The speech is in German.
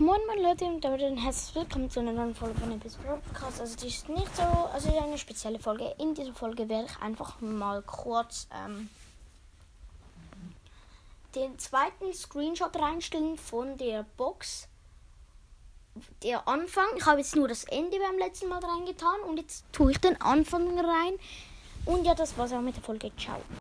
Moin meine Leute und damit ein herzlich willkommen zu einer neuen Folge von Episode Podcast. Also die ist nicht so, also eine spezielle Folge. In dieser Folge werde ich einfach mal kurz ähm, den zweiten Screenshot reinstellen von der Box. Der Anfang. Ich habe jetzt nur das Ende beim letzten Mal reingetan und jetzt tue ich den Anfang rein. Und ja, das war's auch mit der Folge. Ciao.